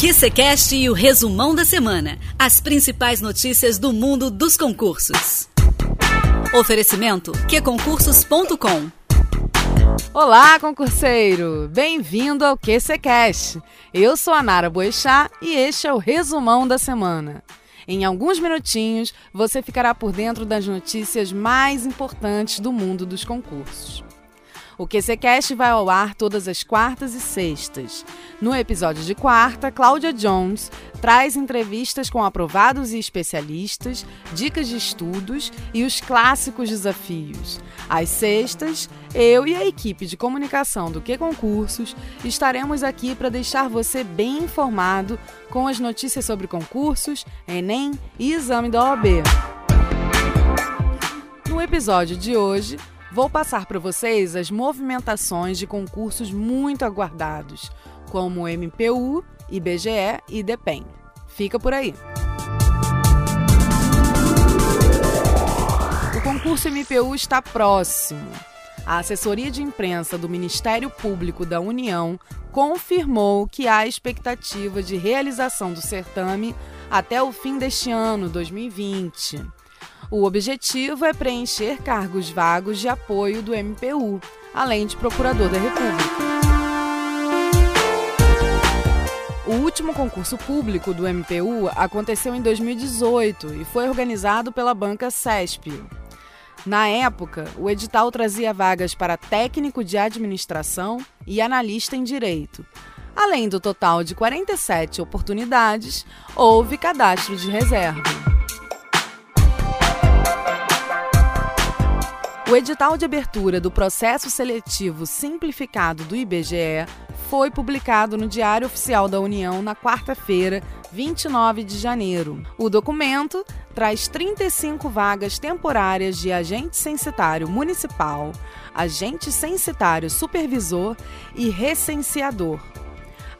QCCast e o resumão da semana. As principais notícias do mundo dos concursos. Oferecimento qconcursos.com Olá, concurseiro! Bem-vindo ao QCCast. Eu sou a Nara Boechat e este é o resumão da semana. Em alguns minutinhos, você ficará por dentro das notícias mais importantes do mundo dos concursos. O QCCast vai ao ar todas as quartas e sextas. No episódio de quarta, Cláudia Jones traz entrevistas com aprovados e especialistas, dicas de estudos e os clássicos desafios. Às sextas, eu e a equipe de comunicação do Que Concursos estaremos aqui para deixar você bem informado com as notícias sobre concursos, Enem e exame da OAB. No episódio de hoje, Vou passar para vocês as movimentações de concursos muito aguardados, como MPU, IBGE e DEPEN. Fica por aí. O concurso MPU está próximo. A assessoria de imprensa do Ministério Público da União confirmou que há expectativa de realização do certame até o fim deste ano, 2020. O objetivo é preencher cargos vagos de apoio do MPU, além de procurador da República. Último concurso público do MPU aconteceu em 2018 e foi organizado pela banca CESP. Na época, o edital trazia vagas para técnico de administração e analista em direito. Além do total de 47 oportunidades, houve cadastro de reserva. O edital de abertura do processo seletivo simplificado do IBGE foi publicado no Diário Oficial da União na quarta-feira, 29 de janeiro. O documento traz 35 vagas temporárias de agente censitário municipal, agente censitário supervisor e recenseador.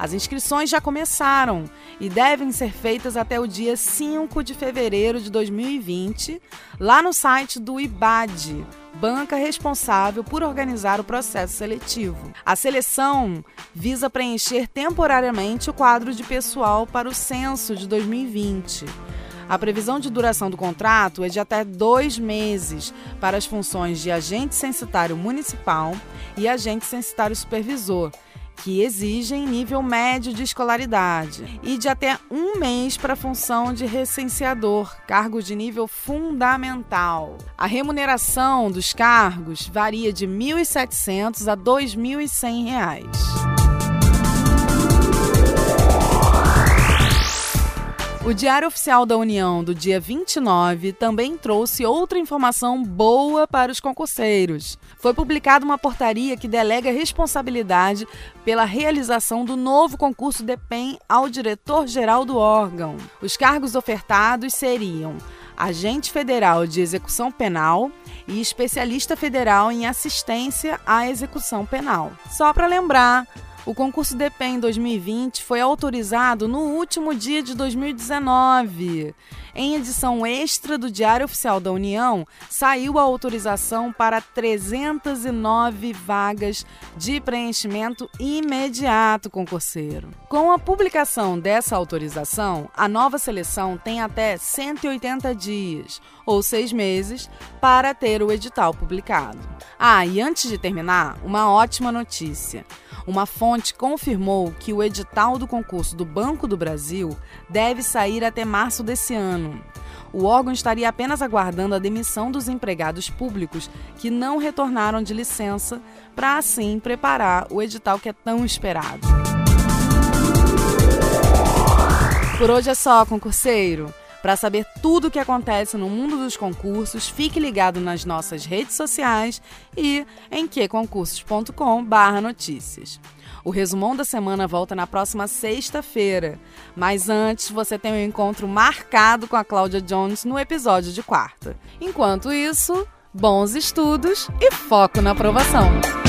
As inscrições já começaram e devem ser feitas até o dia 5 de fevereiro de 2020, lá no site do IBAD, banca responsável por organizar o processo seletivo. A seleção visa preencher temporariamente o quadro de pessoal para o censo de 2020. A previsão de duração do contrato é de até dois meses para as funções de agente censitário municipal e agente censitário supervisor que exigem nível médio de escolaridade, e de até um mês para a função de recenseador, cargo de nível fundamental. A remuneração dos cargos varia de R$ 1.700 a R$ 2.100. O Diário Oficial da União do dia 29 também trouxe outra informação boa para os concurseiros. Foi publicada uma portaria que delega responsabilidade pela realização do novo concurso DEPEN ao diretor-geral do órgão. Os cargos ofertados seriam agente federal de execução penal e especialista federal em assistência à execução penal. Só para lembrar, o concurso DPEM 2020 foi autorizado no último dia de 2019. Em edição extra do Diário Oficial da União, saiu a autorização para 309 vagas de preenchimento imediato concurseiro. Com a publicação dessa autorização, a nova seleção tem até 180 dias, ou seis meses, para ter o edital publicado. Ah, e antes de terminar, uma ótima notícia. Uma fonte confirmou que o edital do concurso do Banco do Brasil deve sair até março desse ano. O órgão estaria apenas aguardando a demissão dos empregados públicos que não retornaram de licença, para assim preparar o edital que é tão esperado. Por hoje é só, concurseiro. Para saber tudo o que acontece no mundo dos concursos, fique ligado nas nossas redes sociais e em queconcursos.com/notícias. O resumão da semana volta na próxima sexta-feira. Mas antes, você tem um encontro marcado com a Cláudia Jones no episódio de quarta. Enquanto isso, bons estudos e foco na aprovação.